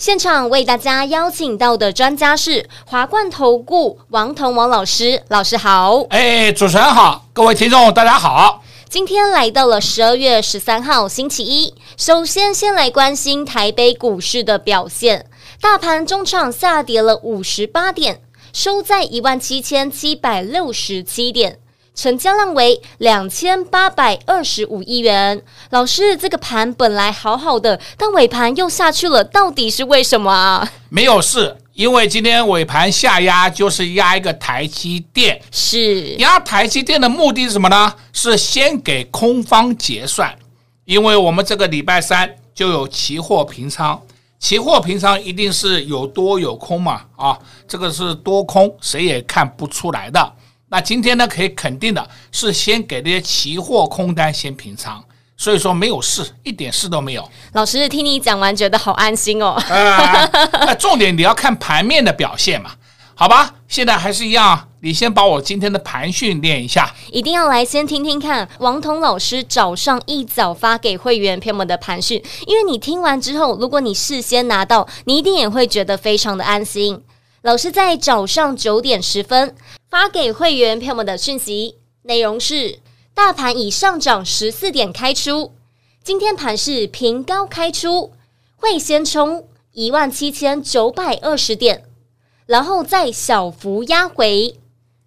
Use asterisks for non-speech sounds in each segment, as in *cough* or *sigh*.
现场为大家邀请到的专家是华冠投顾王腾王老师，老师好。哎，主持人好，各位听众大家好。今天来到了十二月十三号星期一，首先先来关心台北股市的表现。大盘中场下跌了五十八点，收在一万七千七百六十七点，成交量为两千八百二十五亿元。老师，这个盘本来好好的，但尾盘又下去了，到底是为什么啊？没有事。因为今天尾盘下压，就是压一个台积电，是压台积电的目的是什么呢？是先给空方结算，因为我们这个礼拜三就有期货平仓，期货平仓一定是有多有空嘛，啊，这个是多空，谁也看不出来的。那今天呢，可以肯定的是先给这些期货空单先平仓。所以说没有事，一点事都没有。老师听你讲完，觉得好安心哦。呃，重点你要看盘面的表现嘛，好吧？现在还是一样，你先把我今天的盘训练一下。一定要来先听听看王彤老师早上一早发给会员朋友们的盘训，因为你听完之后，如果你事先拿到，你一定也会觉得非常的安心。老师在早上九点十分发给会员朋友们的讯息内容是。大盘已上涨十四点开出，今天盘是平高开出，会先冲一万七千九百二十点，然后再小幅压回，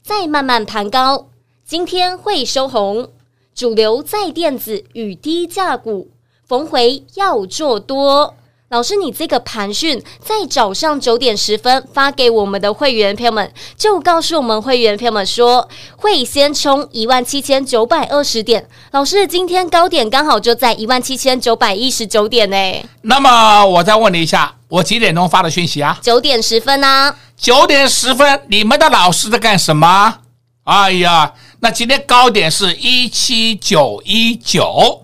再慢慢盘高。今天会收红，主流在电子与低价股，逢回要做多。老师，你这个盘讯在早上九点十分发给我们的会员朋友们，就告诉我们会员朋友们说，会先冲一万七千九百二十点。老师，今天高点刚好就在一万七千九百一十九点呢。那么我再问你一下，我几点钟发的讯息啊？九点十分啊。九点十分，你们的老师在干什么？哎呀，那今天高点是一七九一九。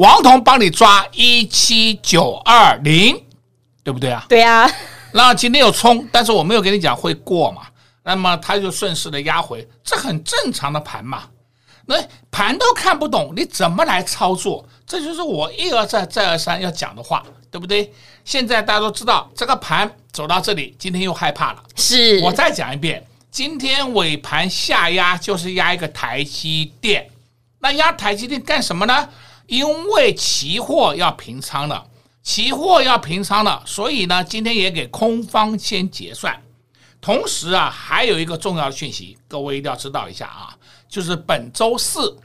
王彤帮你抓一七九二零，对不对啊？对啊。那今天有冲，但是我没有跟你讲会过嘛，那么他就顺势的压回，这很正常的盘嘛。那盘都看不懂，你怎么来操作？这就是我一而再再而三要讲的话，对不对？现在大家都知道，这个盘走到这里，今天又害怕了。是。我再讲一遍，今天尾盘下压就是压一个台积电，那压台积电干什么呢？因为期货要平仓了，期货要平仓了，所以呢，今天也给空方先结算。同时啊，还有一个重要的讯息，各位一定要知道一下啊，就是本周四，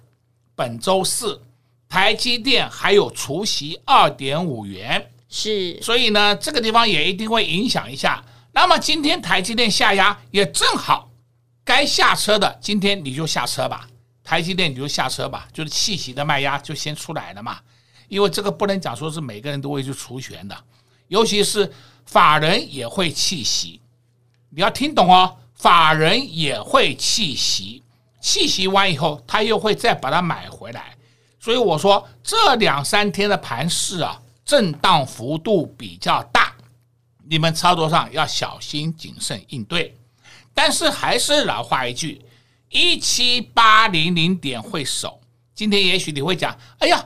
本周四台积电还有除息二点五元，是，所以呢，这个地方也一定会影响一下。那么今天台积电下压也正好，该下车的今天你就下车吧。台积电你就下车吧，就是弃息的卖压就先出来了嘛，因为这个不能讲说是每个人都会去除权的，尤其是法人也会弃息，你要听懂哦，法人也会弃息，弃息完以后他又会再把它买回来，所以我说这两三天的盘势啊，震荡幅度比较大，你们操作上要小心谨慎应对，但是还是老话一句。一七八零零点会守，今天也许你会讲，哎呀，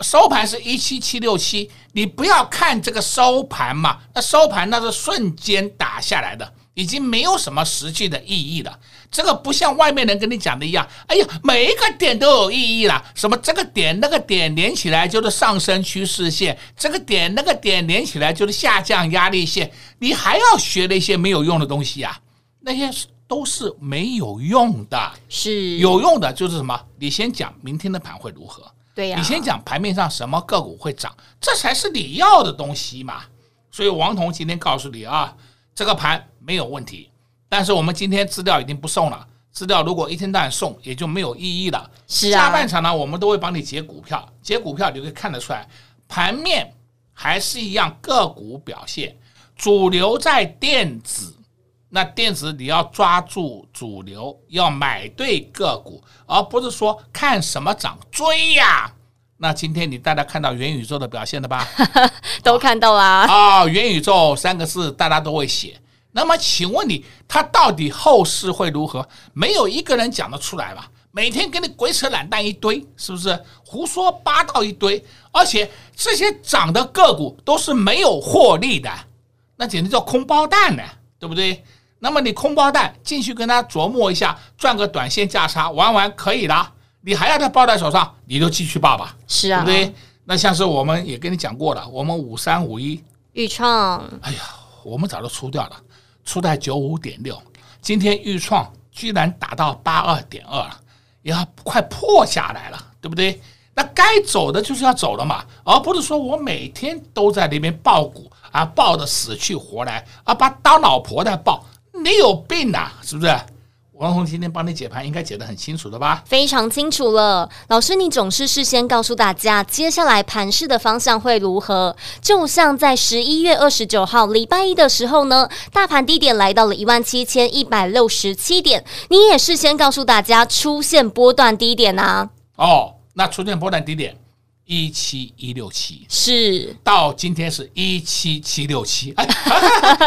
收盘是一七七六七，你不要看这个收盘嘛，那收盘那是瞬间打下来的，已经没有什么实际的意义了。这个不像外面人跟你讲的一样，哎呀，每一个点都有意义了，什么这个点那个点连起来就是上升趋势线，这个点那个点连起来就是下降压力线，你还要学那些没有用的东西啊，那些。都是没有用的，是有用的就是什么？你先讲明天的盘会如何？对呀，你先讲盘面上什么个股会涨，这才是你要的东西嘛。所以王彤今天告诉你啊，这个盘没有问题，但是我们今天资料已经不送了，资料如果一天到晚送，也就没有意义了。是啊，下半场呢，我们都会帮你解股票，解股票你会看得出来，盘面还是一样个股表现。主流在电子，那电子你要抓住主流，要买对个股，而不是说看什么涨追呀。那今天你大家看到元宇宙的表现了吧？*laughs* 都看到啦。啊、哦，元宇宙三个字大家都会写。那么请问你，它到底后市会如何？没有一个人讲得出来吧？每天给你鬼扯懒蛋一堆，是不是胡说八道一堆？而且这些涨的个股都是没有获利的，那简直叫空包蛋呢，对不对？那么你空包蛋进去跟他琢磨一下，赚个短线价差玩玩可以的。你还要他抱在手上，你就继续抱吧，是啊，对不对？那像是我们也跟你讲过了，我们五三五一豫创，哎呀，我们早就出掉了，出在九五点六，今天豫创居然达到八二点二了。要快破下来了，对不对？那该走的就是要走了嘛，而不是说我每天都在那边抱股啊，抱的死去活来啊，把当老婆的抱，你有病呐，是不是？王红今天帮你解盘，应该解得很清楚了吧？非常清楚了，老师，你总是事先告诉大家接下来盘势的方向会如何。就像在十一月二十九号礼拜一的时候呢，大盘低点来到了一万七千一百六十七点，你也事先告诉大家出现波段低点啊。哦，那出现波段低点一七一六七，是到今天是一七七六七，哎，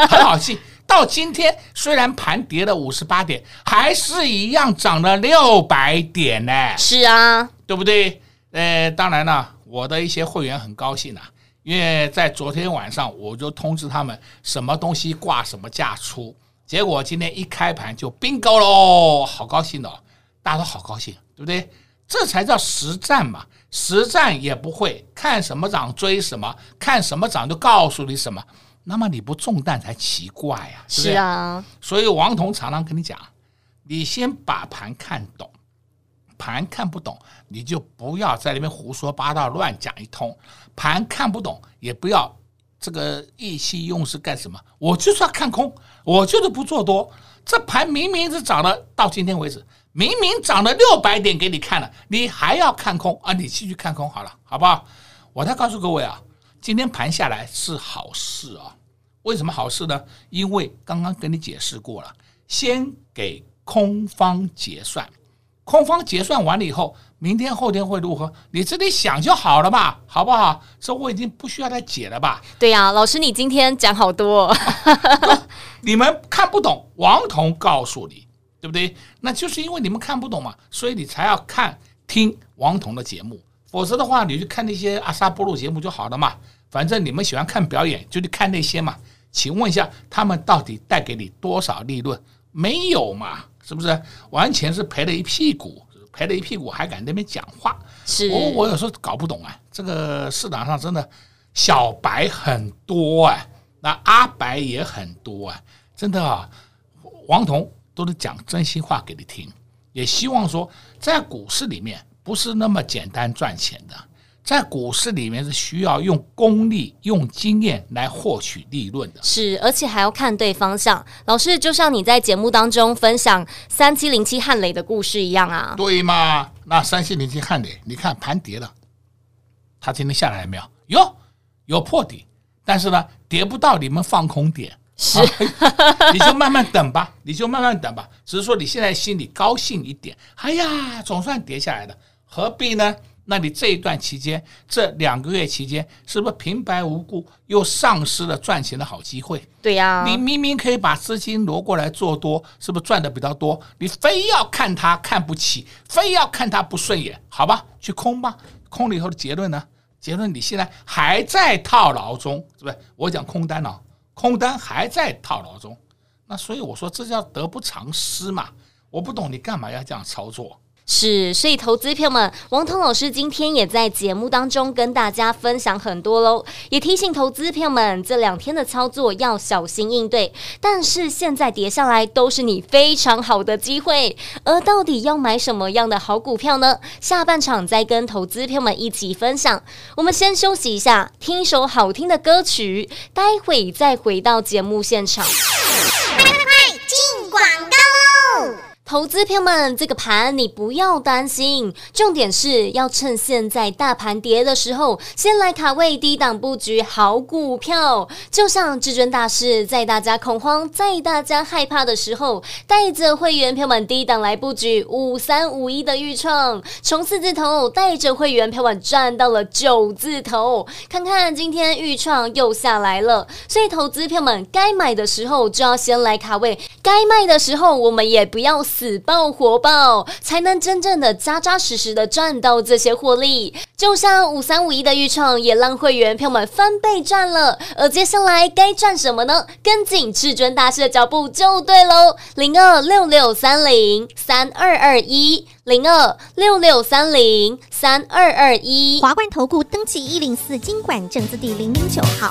很好记。到今天，虽然盘跌了五十八点，还是一样涨了六百点呢。是啊，对不对？呃，当然了，我的一些会员很高兴啊，因为在昨天晚上我就通知他们什么东西挂什么价出，结果今天一开盘就 bingo 喽，好高兴哦，大家都好高兴，对不对？这才叫实战嘛，实战也不会看什么涨追什么，看什么涨就告诉你什么。那么你不中弹才奇怪呀，是是？啊，所以王彤常常跟你讲，你先把盘看懂，盘看不懂你就不要在那边胡说八道乱讲一通。盘看不懂也不要这个意气用事干什么？我就是要看空，我就是不做多。这盘明明是涨了，到今天为止明明涨了六百点给你看了，你还要看空啊？你继续看空好了，好不好？我再告诉各位啊，今天盘下来是好事啊。为什么好事呢？因为刚刚跟你解释过了，先给空方结算，空方结算完了以后，明天后天会如何？你自己想就好了吧，好不好？这我已经不需要再解了吧？对呀、啊，老师你今天讲好多，*laughs* 你们看不懂，王彤告诉你，对不对？那就是因为你们看不懂嘛，所以你才要看听王彤的节目，否则的话，你去看那些阿萨波鲁节目就好了嘛。反正你们喜欢看表演，就去看那些嘛。请问一下，他们到底带给你多少利润？没有嘛？是不是？完全是赔了一屁股，赔了一屁股还敢那边讲话？是我我有时候搞不懂啊，这个市场上真的小白很多啊，那阿白也很多啊，真的啊，王彤都是讲真心话给你听，也希望说在股市里面不是那么简单赚钱的。在股市里面是需要用功力、用经验来获取利润的，是，而且还要看对方向。老师，就像你在节目当中分享三七零七汉雷的故事一样啊，对吗？那三七零七汉磊，你看盘跌了，它今天下来了没有？哟，有破底，但是呢，跌不到你们放空点，是，啊、*laughs* 你就慢慢等吧，你就慢慢等吧。只是说你现在心里高兴一点，哎呀，总算跌下来了，何必呢？那你这一段期间，这两个月期间，是不是平白无故又丧失了赚钱的好机会？对呀，你明明可以把资金挪过来做多，是不是赚的比较多？你非要看他看不起，非要看他不顺眼，好吧，去空吧。空了以后的结论呢？结论你现在还在套牢中，是不是？我讲空单了，空单还在套牢中。那所以我说这叫得不偿失嘛。我不懂你干嘛要这样操作。是，所以投资朋友们，王彤老师今天也在节目当中跟大家分享很多喽，也提醒投资朋友们这两天的操作要小心应对。但是现在跌下来都是你非常好的机会，而到底要买什么样的好股票呢？下半场再跟投资朋友们一起分享。我们先休息一下，听一首好听的歌曲，待会再回到节目现场。快，进广告！投资朋友们，这个盘你不要担心，重点是要趁现在大盘跌的时候，先来卡位低档布局好股票。就像至尊大师在大家恐慌、在大家害怕的时候，带着会员朋友们低档来布局五三五一的预创，从四字头带着会员朋友们赚到了九字头。看看今天预创又下来了，所以投资朋友们该买的时候就要先来卡位，该卖的时候我们也不要。死抱活抱，才能真正的扎扎实实的赚到这些获利。就像五三五一的预创，也让会员朋友们翻倍赚了。而接下来该赚什么呢？跟紧至尊大师的脚步就对喽。零二六六三零三二二一，零二六六三零三二二一。华冠投顾登记一零四金管证字第零零九号。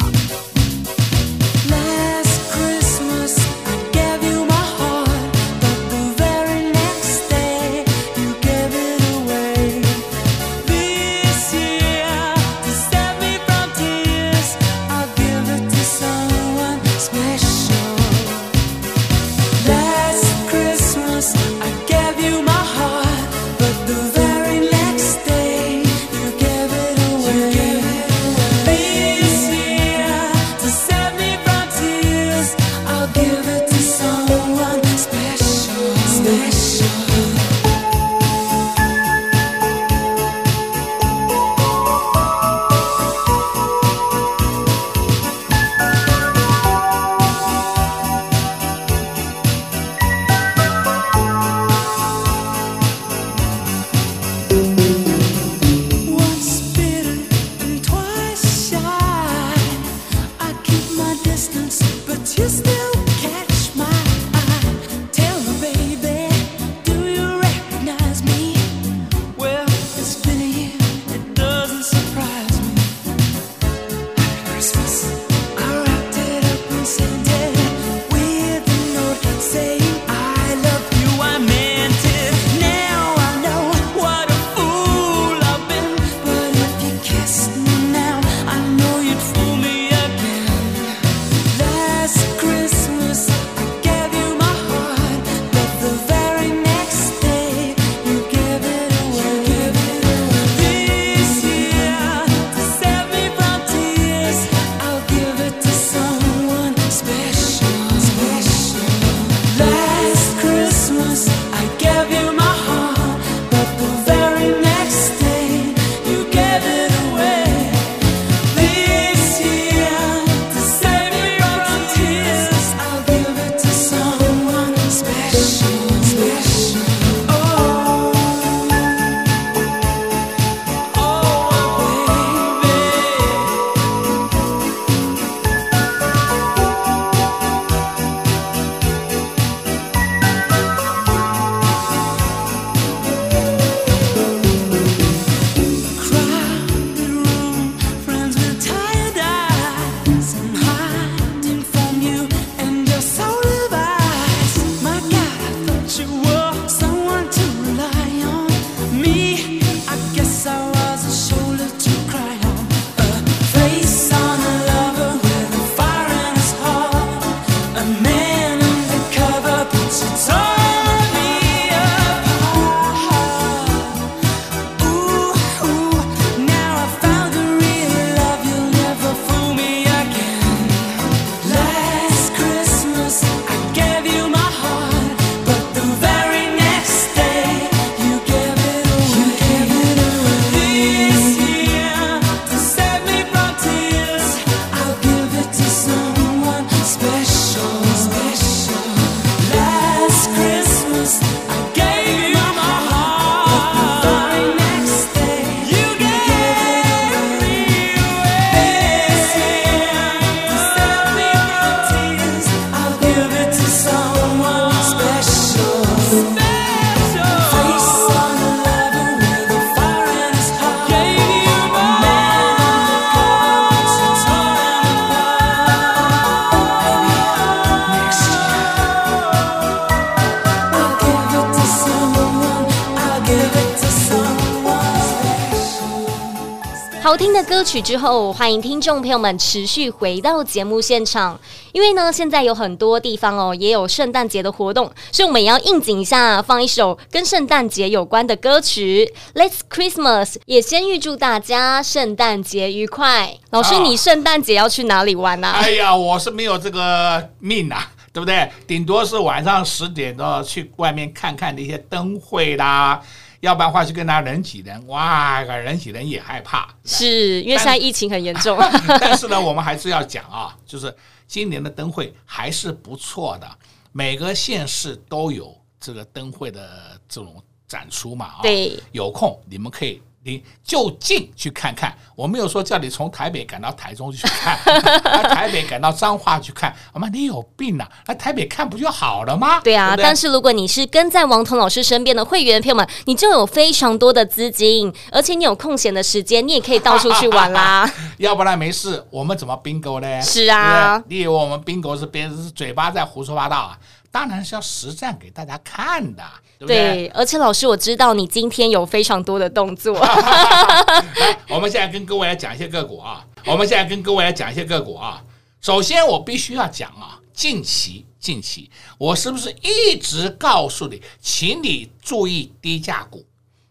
之后，欢迎听众朋友们持续回到节目现场，因为呢，现在有很多地方哦，也有圣诞节的活动，所以我们也要应景一下，放一首跟圣诞节有关的歌曲《Let's Christmas》，也先预祝大家圣诞节愉快。老师，你圣诞节要去哪里玩呢？啊？哎呀，我是没有这个命啊，对不对？顶多是晚上十点多去外面看看那些灯会啦。要不然的话，就跟他人挤人，哇，人挤人也害怕，是因为现在疫情很严重。但，*laughs* 但是呢，我们还是要讲啊，就是今年的灯会还是不错的，每个县市都有这个灯会的这种展出嘛啊。对，有空你们可以。你就近去看看，我没有说叫你从台北赶到台中去看，*laughs* 台北赶到彰化去看，我妈你有病啊！那台北看不就好了吗？对啊，对对，但是如果你是跟在王彤老师身边的会员朋友们，你就有非常多的资金，而且你有空闲的时间，你也可以到处去玩啦。*laughs* 要不然没事，我们怎么 bingo 呢？是啊，你以为我们 bingo 是别人是嘴巴在胡说八道啊？当然是要实战给大家看的，对不对？对，而且老师，我知道你今天有非常多的动作。*laughs* 来，我们现在跟各位来讲一些个股啊。我们现在跟各位来讲一些个股啊。首先，我必须要讲啊，近期近期，我是不是一直告诉你，请你注意低价股，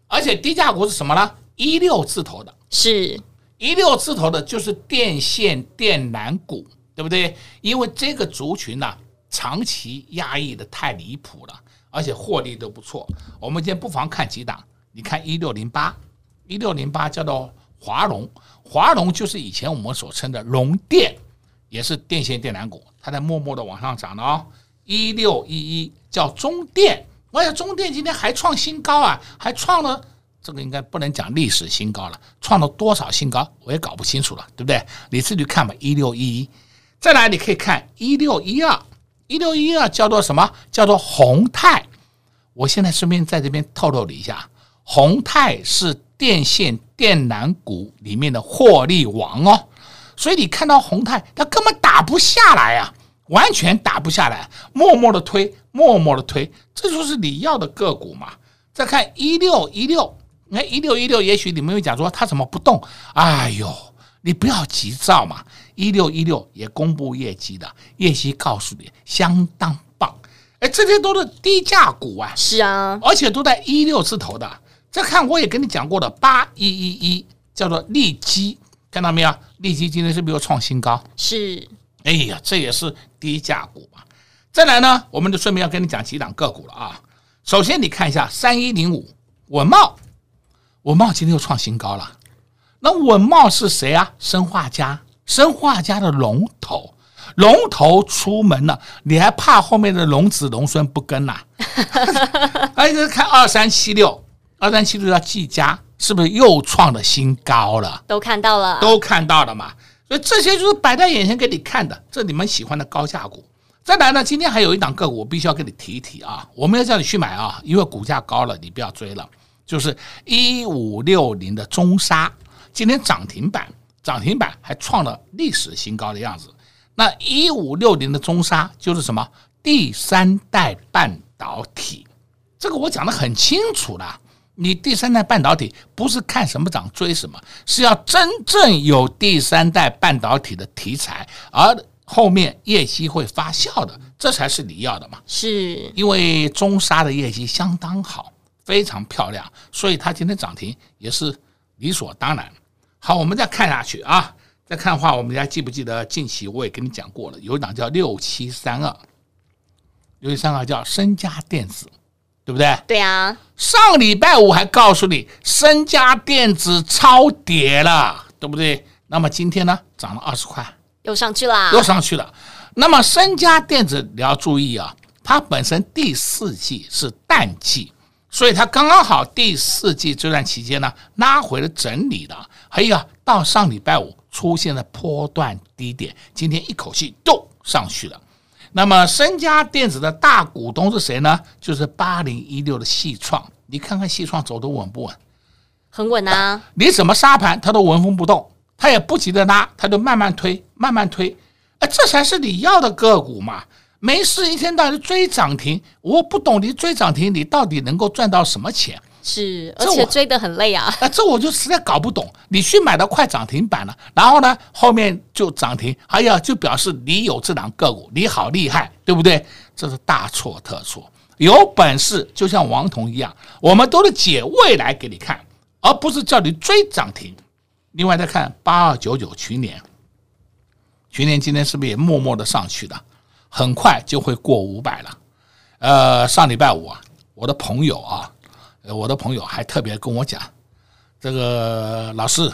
而且低价股是什么呢？一六字头的，是一六字头的，就是电线电缆股，对不对？因为这个族群呢、啊。长期压抑的太离谱了，而且获利都不错。我们今天不妨看几档，你看一六零八，一六零八叫做华龙，华龙就是以前我们所称的龙电，也是电线电缆股，它在默默的往上涨了哦。一六一一叫中电，我想中电今天还创新高啊，还创了这个应该不能讲历史新高了，创了多少新高我也搞不清楚了，对不对？你自己看吧。一六一一，再来你可以看一六一二。一六一二叫做什么？叫做宏泰。我现在顺便在这边透露了一下，宏泰是电线电缆股里面的获利王哦。所以你看到宏泰，它根本打不下来啊，完全打不下来，默默的推，默默的推，这就是你要的个股嘛。再看一六一六，你看一六一六，也许你们会讲说它怎么不动？哎呦！你不要急躁嘛，一六一六也公布业绩的，业绩告诉你相当棒，哎，这些都是低价股啊，是啊，而且都在一六字头的。再看我也跟你讲过的八一一一叫做利基，看到没有？利基今天是不是又创新高？是，哎呀，这也是低价股嘛。再来呢，我们就顺便要跟你讲几档个股了啊。首先你看一下三一零五稳茂，稳茂今天又创新高了。那稳茂是谁啊？生化镓，砷化家的龙头，龙头出门了，你还怕后面的龙子龙孙不跟呐、啊？*laughs* 哎，看二三七六，二三七六叫技嘉，是不是又创了新高了？都看到了，都看到了嘛。所以这些就是摆在眼前给你看的，这你们喜欢的高价股。再来呢，今天还有一档个股，我必须要跟你提一提啊，我们要叫你去买啊，因为股价高了，你不要追了。就是一五六零的中沙。今天涨停板，涨停板还创了历史新高的样子。那一五六零的中沙就是什么？第三代半导体，这个我讲的很清楚了。你第三代半导体不是看什么涨追什么，是要真正有第三代半导体的题材，而后面业绩会发酵的，这才是你要的嘛。是因为中沙的业绩相当好，非常漂亮，所以它今天涨停也是理所当然。好，我们再看下去啊，再看的话，我们还记不记得近期我也跟你讲过了，有一档叫六七三二，六七三二叫升佳电子，对不对？对啊，上礼拜五还告诉你升佳电子超跌了，对不对？那么今天呢，涨了二十块，又上去了，又上去了。那么升佳电子你要注意啊，它本身第四季是淡季。所以它刚刚好第四季这段期间呢，拉回了整理的，还有啊，到上礼拜五出现了波段低点，今天一口气都上去了。那么身家电子的大股东是谁呢？就是八零一六的细创，你看看细创走的稳不稳？很稳啊！你怎么杀盘它都纹风不动，它也不急着拉，它就慢慢推，慢慢推，哎，这才是你要的个股嘛。没事，一天到晚追涨停，我不懂你追涨停，你到底能够赚到什么钱？是，而且追得很累啊。*laughs* 啊，这我就实在搞不懂。你去买到快涨停板了，然后呢，后面就涨停，哎呀，就表示你有这档个股，你好厉害，对不对？这是大错特错。有本事就像王彤一样，我们都是解未来给你看，而不是叫你追涨停。另外再看八二九九群联，群联今天是不是也默默的上去的？很快就会过五百了。呃，上礼拜五啊，我的朋友啊，我的朋友还特别跟我讲，这个老师，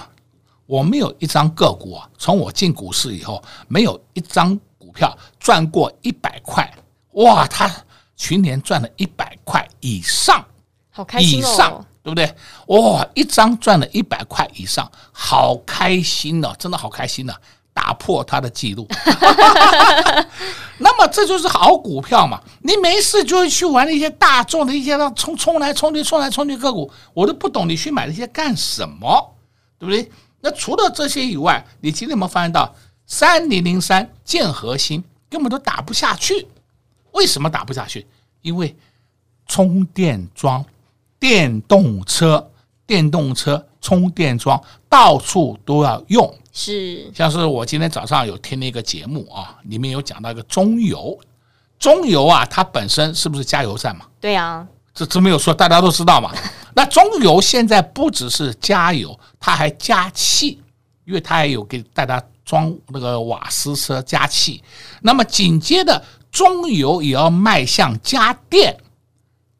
我没有一张个股啊，从我进股市以后，没有一张股票赚过一百块。哇，他。去年赚了一百块以上，好开心哦，以上对不对？哇，一张赚了一百块以上，好开心哦，真的好开心呢，打破他的记录。那么这就是好股票嘛？你没事就去玩那些大众的一些让冲冲来冲去、冲来冲去个股，我都不懂你去买那些干什么，对不对？那除了这些以外，你今天有没有发现到三零零三建核心根本都打不下去？为什么打不下去？因为充电桩、电动车、电动车充电桩到处都要用。是，像是我今天早上有听了一个节目啊，里面有讲到一个中油，中油啊，它本身是不是加油站嘛？对啊，这这没有说，大家都知道嘛。*laughs* 那中油现在不只是加油，它还加气，因为它还有给大家装那个瓦斯车加气。那么紧接着。中油也要迈向家电，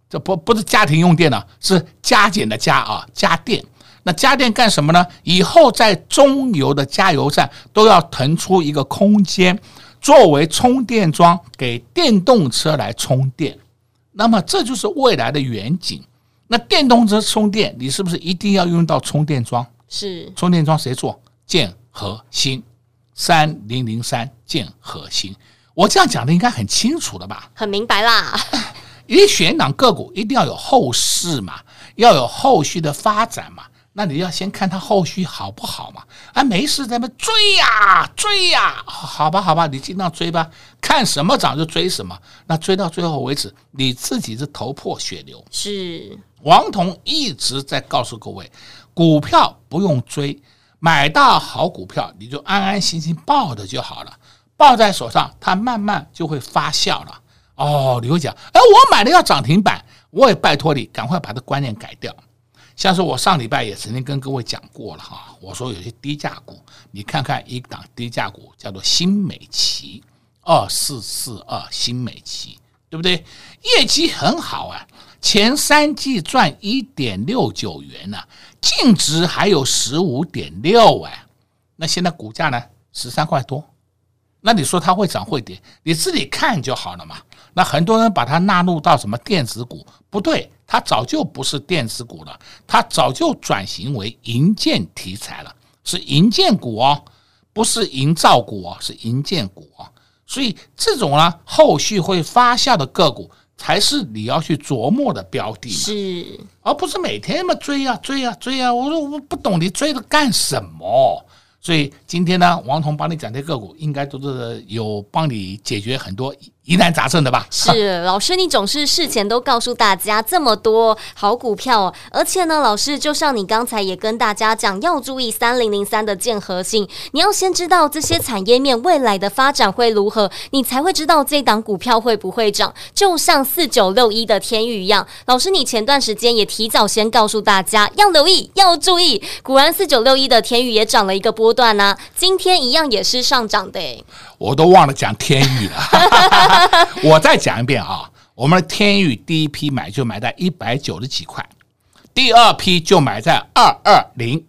这不不是家庭用电呢，是加减的加啊，家电。那家电干什么呢？以后在中油的加油站都要腾出一个空间，作为充电桩，给电动车来充电。那么这就是未来的远景。那电动车充电，你是不是一定要用到充电桩？是，充电桩谁做？建和兴，三零零三建和兴。我这样讲的应该很清楚了吧？很明白啦。你选档个股一定要有后市嘛，要有后续的发展嘛。那你要先看它后续好不好嘛？啊，没事咱们追呀追呀，好吧好吧，你尽量追吧，看什么涨就追什么。那追到最后为止，你自己是头破血流。是王彤一直在告诉各位，股票不用追，买到好股票你就安安心心抱着就好了。抱在手上，它慢慢就会发酵了。哦，你会讲，哎，我买的要涨停板，我也拜托你赶快把这观念改掉。像是我上礼拜也曾经跟各位讲过了哈，我说有些低价股，你看看一档低价股叫做新美奇，二四四二新美奇，对不对？业绩很好啊，前三季赚一点六九元呢，净值还有十五点六哎，那现在股价呢，十三块多。那你说它会涨会跌，你自己看就好了嘛。那很多人把它纳入到什么电子股，不对，它早就不是电子股了，它早就转型为银建题材了，是银建股哦，不是营造股哦，是银建股哦。所以这种呢，后续会发酵的个股才是你要去琢磨的标的，是，而不是每天嘛追呀追呀追呀。我说我不懂你追的干什么。所以今天呢，王彤帮你讲这个股，应该都是有帮你解决很多疑难杂症的吧？是，*laughs* 老师，你总是事前都告诉大家这么多好股票，而且呢，老师就像你刚才也跟大家讲，要注意三零零三的建和性，你要先知道这些产业面未来的发展会如何，你才会知道这档股票会不会涨。就像四九六一的天宇一样，老师，你前段时间也提早先告诉大家要留意，要注意，果然四九六一的天宇也涨了一个波段呢、啊，今天一样也是上涨的、欸。我都忘了讲天宇了，*laughs* *laughs* 我再讲一遍啊！我们的天域第一批买就买在一百九十几块，第二批就买在二二零，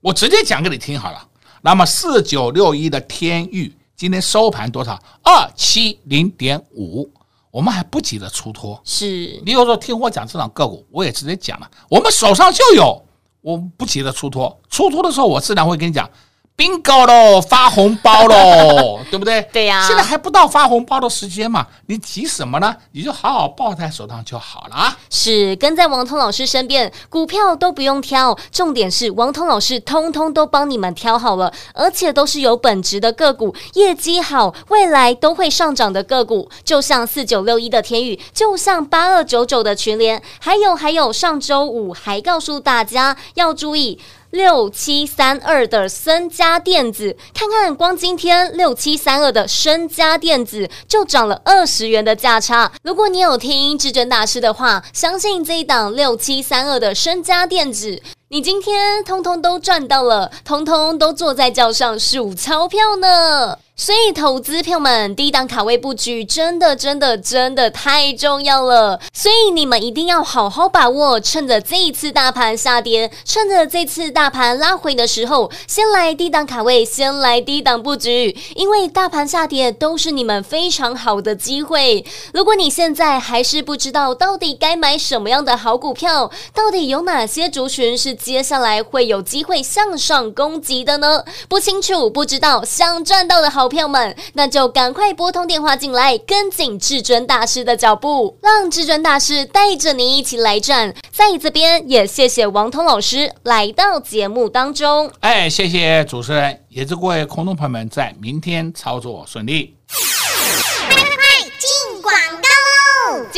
我直接讲给你听好了。那么四九六一的天域今天收盘多少？二七零点五，我们还不急着出脱。是，你有时候听我讲这档个股，我也直接讲了，我们手上就有，我不急着出脱。出脱的时候，我自然会跟你讲。Bingo 喽，发红包喽，*laughs* 对不对？对呀、啊。现在还不到发红包的时间嘛，你急什么呢？你就好好抱在手上就好了啊。是跟在王通老师身边，股票都不用挑，重点是王通老师通通都帮你们挑好了，而且都是有本质的个股，业绩好，未来都会上涨的个股，就像四九六一的天宇，就像八二九九的群联，还有还有，上周五还告诉大家要注意。六七三二的森家电子，看看光今天六七三二的森家电子就涨了二十元的价差。如果你有听至尊大师的话，相信这一档六七三二的森家电子，你今天通通都赚到了，通通都坐在轿上数钞票呢。所以，投资票们低档卡位布局，真的、真的、真的太重要了。所以，你们一定要好好把握，趁着这一次大盘下跌，趁着这次大盘拉回的时候，先来低档卡位，先来低档布局。因为大盘下跌都是你们非常好的机会。如果你现在还是不知道到底该买什么样的好股票，到底有哪些族群是接下来会有机会向上攻击的呢？不清楚、不知道，想赚到的好。票们，那就赶快拨通电话进来，跟紧至尊大师的脚步，让至尊大师带着你一起来赚。在这边也谢谢王通老师来到节目当中。哎，谢谢主持人，也祝各位空中朋友们在明天操作顺利。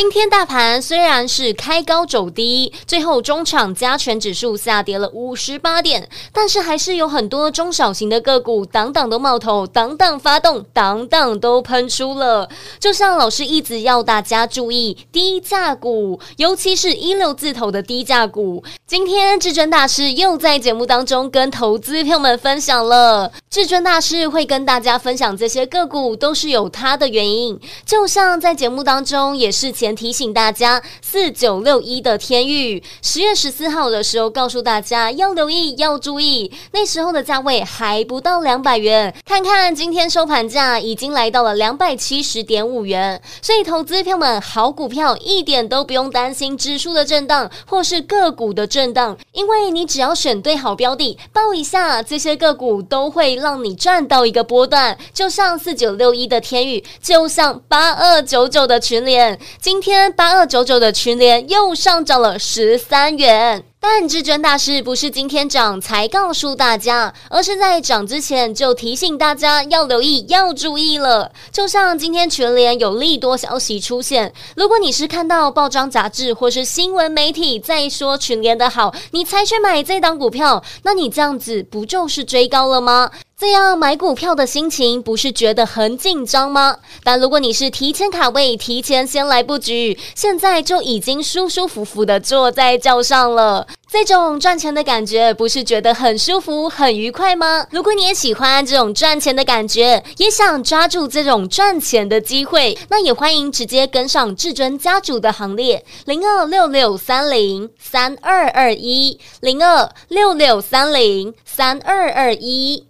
今天大盘虽然是开高走低，最后中场加权指数下跌了五十八点，但是还是有很多中小型的个股档档都冒头，档档发动，档档都喷出了。就像老师一直要大家注意低价股，尤其是一六字头的低价股。今天至尊大师又在节目当中跟投资朋友们分享了，至尊大师会跟大家分享这些个股都是有它的原因，就像在节目当中也是。前提醒大家，四九六一的天域，十月十四号的时候告诉大家要留意，要注意，那时候的价位还不到两百元。看看今天收盘价已经来到了两百七十点五元，所以投资票们，好股票一点都不用担心指数的震荡或是个股的震荡，因为你只要选对好标的，抱一下这些个股都会让你赚到一个波段。就像四九六一的天域，就像八二九九的群联。今天八二九九的群联又上涨了十三元，但至尊大师不是今天涨才告诉大家，而是在涨之前就提醒大家要留意、要注意了。就像今天群联有利多消息出现，如果你是看到报章杂志或是新闻媒体在说群联的好，你才去买这档股票，那你这样子不就是追高了吗？这样买股票的心情不是觉得很紧张吗？但如果你是提前卡位，提前先来布局，现在就已经舒舒服服的坐在轿上了，这种赚钱的感觉不是觉得很舒服、很愉快吗？如果你也喜欢这种赚钱的感觉，也想抓住这种赚钱的机会，那也欢迎直接跟上至尊家族的行列，零二六六三零三二二一，零二六六三零三二二一。